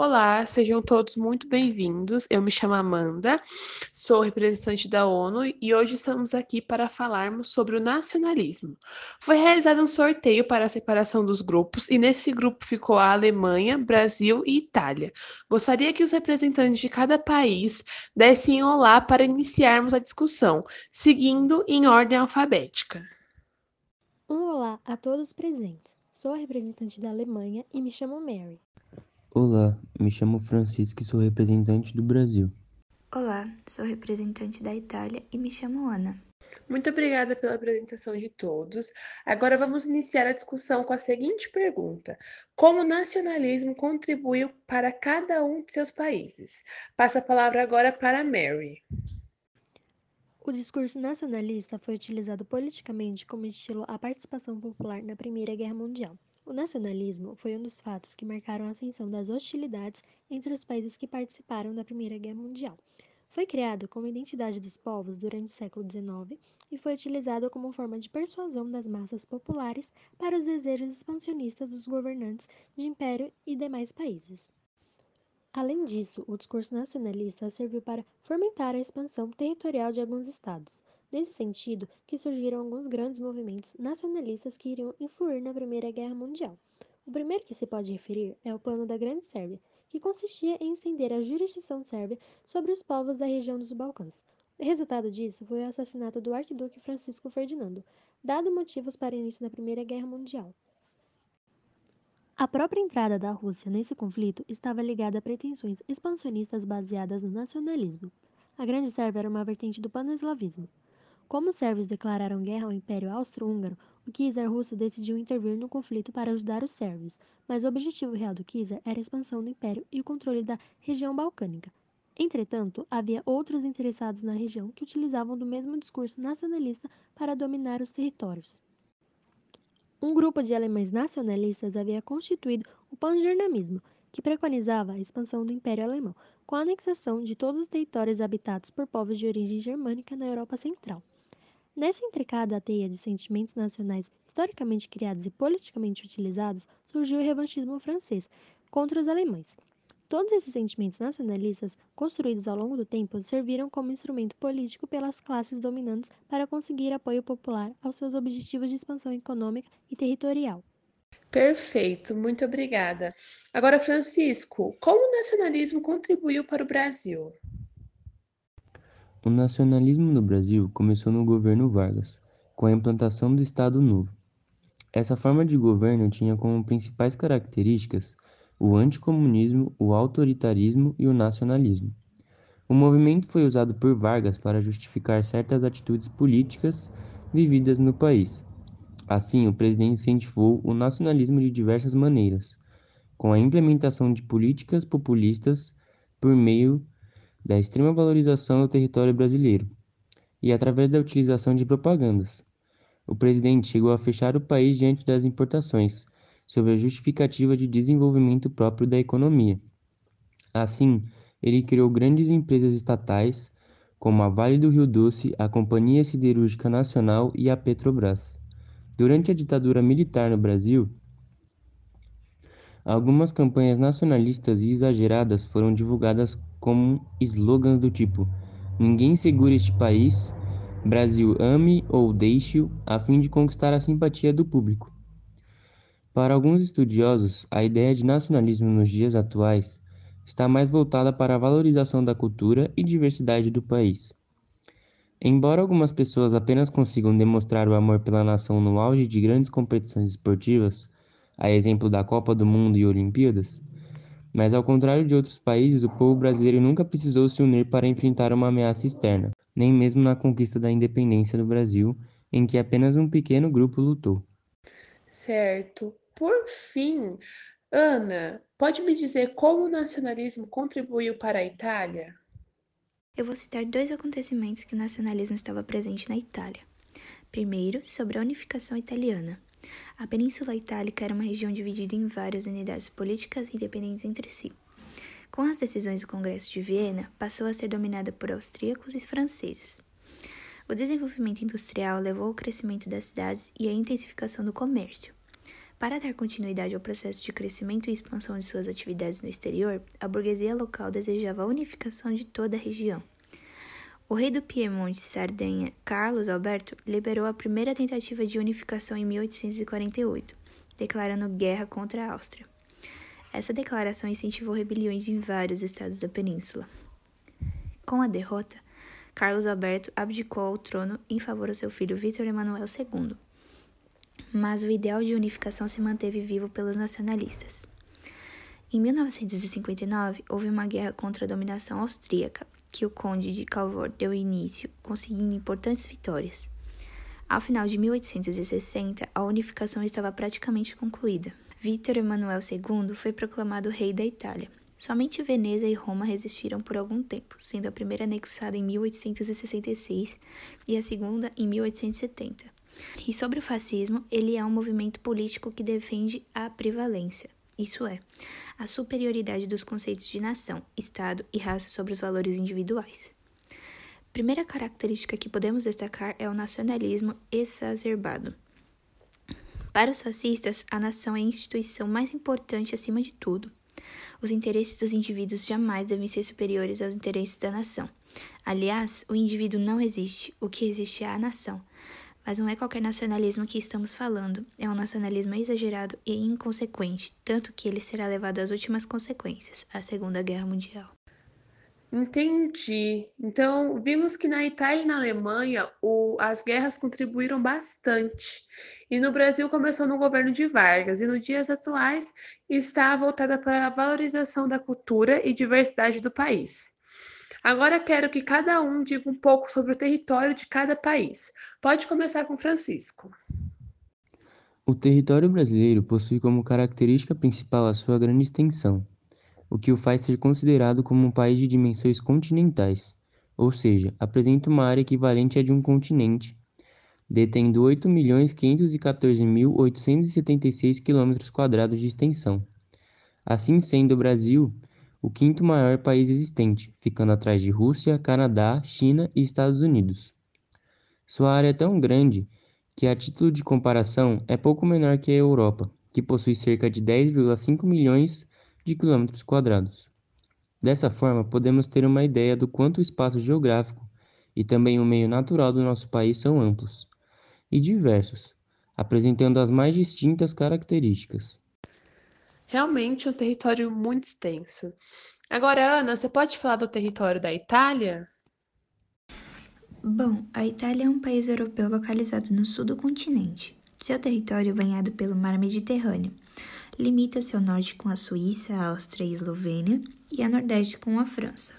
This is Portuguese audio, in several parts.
Olá, sejam todos muito bem-vindos. Eu me chamo Amanda, sou representante da ONU e hoje estamos aqui para falarmos sobre o nacionalismo. Foi realizado um sorteio para a separação dos grupos e nesse grupo ficou a Alemanha, Brasil e Itália. Gostaria que os representantes de cada país dessem olá para iniciarmos a discussão, seguindo em ordem alfabética. Um olá a todos presentes. Sou a representante da Alemanha e me chamo Mary. Olá, me chamo Francisco e sou representante do Brasil. Olá, sou representante da Itália e me chamo Ana. Muito obrigada pela apresentação de todos. Agora vamos iniciar a discussão com a seguinte pergunta: Como o nacionalismo contribuiu para cada um de seus países? Passa a palavra agora para Mary. O discurso nacionalista foi utilizado politicamente como estilo à participação popular na Primeira Guerra Mundial. O nacionalismo foi um dos fatos que marcaram a ascensão das hostilidades entre os países que participaram da Primeira Guerra Mundial. Foi criado como identidade dos povos durante o século XIX e foi utilizado como forma de persuasão das massas populares para os desejos expansionistas dos governantes de império e demais países. Além disso, o discurso nacionalista serviu para fomentar a expansão territorial de alguns estados. Nesse sentido, que surgiram alguns grandes movimentos nacionalistas que iriam influir na Primeira Guerra Mundial. O primeiro que se pode referir é o Plano da Grande Sérvia, que consistia em estender a jurisdição sérvia sobre os povos da região dos Balcãs. O resultado disso foi o assassinato do arquiduque Francisco Ferdinando, dado motivos para o início da Primeira Guerra Mundial. A própria entrada da Rússia nesse conflito estava ligada a pretensões expansionistas baseadas no nacionalismo. A Grande Sérvia era uma vertente do pan-eslavismo. Como os sérvios declararam guerra ao Império Austro-Húngaro, o czar russo decidiu intervir no conflito para ajudar os sérvios, mas o objetivo real do czar era a expansão do império e o controle da região balcânica. Entretanto, havia outros interessados na região que utilizavam do mesmo discurso nacionalista para dominar os territórios. Um grupo de alemães nacionalistas havia constituído o pangermanismo, que preconizava a expansão do Império Alemão, com a anexação de todos os territórios habitados por povos de origem germânica na Europa Central. Nessa intricada teia de sentimentos nacionais historicamente criados e politicamente utilizados, surgiu o revanchismo francês contra os alemães. Todos esses sentimentos nacionalistas, construídos ao longo do tempo, serviram como instrumento político pelas classes dominantes para conseguir apoio popular aos seus objetivos de expansão econômica e territorial. Perfeito, muito obrigada. Agora, Francisco, como o nacionalismo contribuiu para o Brasil? O nacionalismo no Brasil começou no governo Vargas, com a implantação do Estado Novo. Essa forma de governo tinha como principais características o anticomunismo, o autoritarismo e o nacionalismo. O movimento foi usado por Vargas para justificar certas atitudes políticas vividas no país. Assim, o presidente incentivou o nacionalismo de diversas maneiras, com a implementação de políticas populistas por meio da extrema valorização do território brasileiro e através da utilização de propagandas. O presidente chegou a fechar o país diante das importações, sob a justificativa de desenvolvimento próprio da economia. Assim, ele criou grandes empresas estatais, como a Vale do Rio Doce, a Companhia Siderúrgica Nacional e a Petrobras. Durante a ditadura militar no Brasil, Algumas campanhas nacionalistas e exageradas foram divulgadas como slogans do tipo: Ninguém segura este país, Brasil ame ou deixe-o, a fim de conquistar a simpatia do público. Para alguns estudiosos, a ideia de nacionalismo nos dias atuais está mais voltada para a valorização da cultura e diversidade do país. Embora algumas pessoas apenas consigam demonstrar o amor pela nação no auge de grandes competições esportivas, a exemplo da Copa do Mundo e Olimpíadas, mas ao contrário de outros países, o povo brasileiro nunca precisou se unir para enfrentar uma ameaça externa, nem mesmo na conquista da independência do Brasil, em que apenas um pequeno grupo lutou. Certo. Por fim, Ana, pode me dizer como o nacionalismo contribuiu para a Itália? Eu vou citar dois acontecimentos que o nacionalismo estava presente na Itália. Primeiro, sobre a unificação italiana. A Península Itálica era uma região dividida em várias unidades políticas independentes entre si. Com as decisões do Congresso de Viena, passou a ser dominada por austríacos e franceses. O desenvolvimento industrial levou ao crescimento das cidades e à intensificação do comércio. Para dar continuidade ao processo de crescimento e expansão de suas atividades no exterior, a burguesia local desejava a unificação de toda a região. O rei do Piemonte Sardenha, Carlos Alberto, liberou a primeira tentativa de unificação em 1848, declarando guerra contra a Áustria. Essa declaração incentivou rebeliões em vários estados da península. Com a derrota, Carlos Alberto abdicou ao trono em favor do seu filho Vítor Emanuel II. Mas o ideal de unificação se manteve vivo pelos nacionalistas. Em 1959, houve uma guerra contra a dominação austríaca que o conde de Calvor deu início, conseguindo importantes vitórias. Ao final de 1860, a unificação estava praticamente concluída. Vítor Emanuel II foi proclamado rei da Itália. Somente Veneza e Roma resistiram por algum tempo, sendo a primeira anexada em 1866 e a segunda em 1870. E sobre o fascismo, ele é um movimento político que defende a prevalência, isso é, a superioridade dos conceitos de nação, Estado e raça sobre os valores individuais. Primeira característica que podemos destacar é o nacionalismo exacerbado. Para os fascistas, a nação é a instituição mais importante acima de tudo. Os interesses dos indivíduos jamais devem ser superiores aos interesses da nação. Aliás, o indivíduo não existe, o que existe é a nação. Mas não é qualquer nacionalismo que estamos falando, é um nacionalismo exagerado e inconsequente, tanto que ele será levado às últimas consequências a Segunda Guerra Mundial. Entendi. Então, vimos que na Itália e na Alemanha o, as guerras contribuíram bastante. E no Brasil começou no governo de Vargas, e nos dias atuais está voltada para a valorização da cultura e diversidade do país. Agora quero que cada um diga um pouco sobre o território de cada país. Pode começar com Francisco. O território brasileiro possui como característica principal a sua grande extensão, o que o faz ser considerado como um país de dimensões continentais, ou seja, apresenta uma área equivalente à de um continente, detendo 8.514.876 km de extensão. Assim sendo, o Brasil o quinto maior país existente, ficando atrás de Rússia, Canadá, China e Estados Unidos. Sua área é tão grande que, a título de comparação, é pouco menor que a Europa, que possui cerca de 10,5 milhões de quilômetros quadrados. Dessa forma, podemos ter uma ideia do quanto o espaço geográfico e também o meio natural do nosso país são amplos e diversos, apresentando as mais distintas características. Realmente é um território muito extenso. Agora, Ana, você pode falar do território da Itália? Bom, a Itália é um país europeu localizado no sul do continente. Seu território, banhado pelo mar Mediterrâneo, limita-se ao norte com a Suíça, a Áustria e a Eslovênia e a nordeste com a França.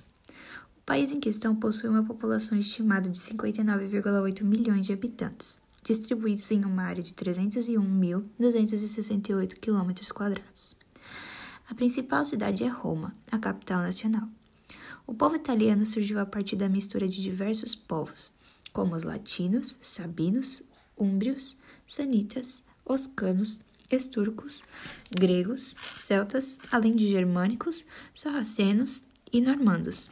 O país em questão possui uma população estimada de 59,8 milhões de habitantes, distribuídos em uma área de 301.268 km. A principal cidade é Roma, a capital nacional. O povo italiano surgiu a partir da mistura de diversos povos, como os latinos, sabinos, úmbrios, sanitas, oscanos, esturcos, gregos, celtas, além de germânicos, sarracenos e normandos.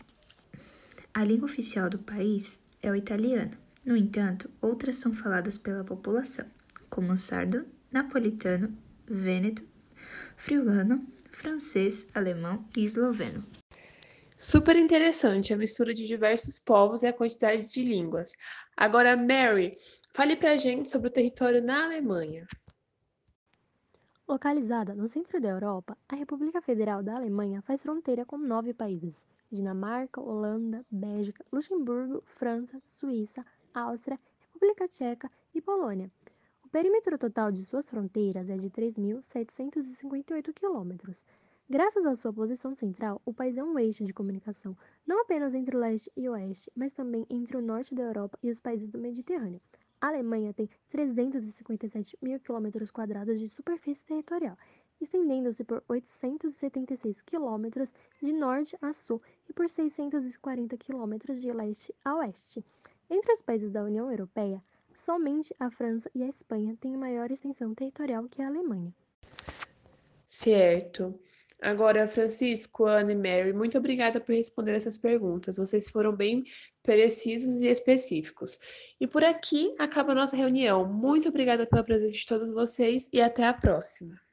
A língua oficial do país é o italiano. No entanto, outras são faladas pela população, como o sardo, napolitano, vêneto, friulano, francês, alemão e esloveno. Super interessante a mistura de diversos povos e a quantidade de línguas. Agora, Mary, fale pra gente sobre o território na Alemanha. Localizada no centro da Europa, a República Federal da Alemanha faz fronteira com nove países: Dinamarca, Holanda, Bélgica, Luxemburgo, França, Suíça, Áustria, República Tcheca e Polônia. Perímetro total de suas fronteiras é de 3.758 quilômetros. Graças à sua posição central, o país é um eixo de comunicação, não apenas entre o leste e o oeste, mas também entre o norte da Europa e os países do Mediterrâneo. A Alemanha tem 357 mil quilômetros quadrados de superfície territorial, estendendo-se por 876 quilômetros de norte a sul e por 640 quilômetros de leste a oeste. Entre os países da União Europeia, Somente a França e a Espanha têm maior extensão territorial que a Alemanha. Certo. Agora, Francisco, Ana e Mary, muito obrigada por responder essas perguntas. Vocês foram bem precisos e específicos. E por aqui acaba a nossa reunião. Muito obrigada pela presença de todos vocês e até a próxima.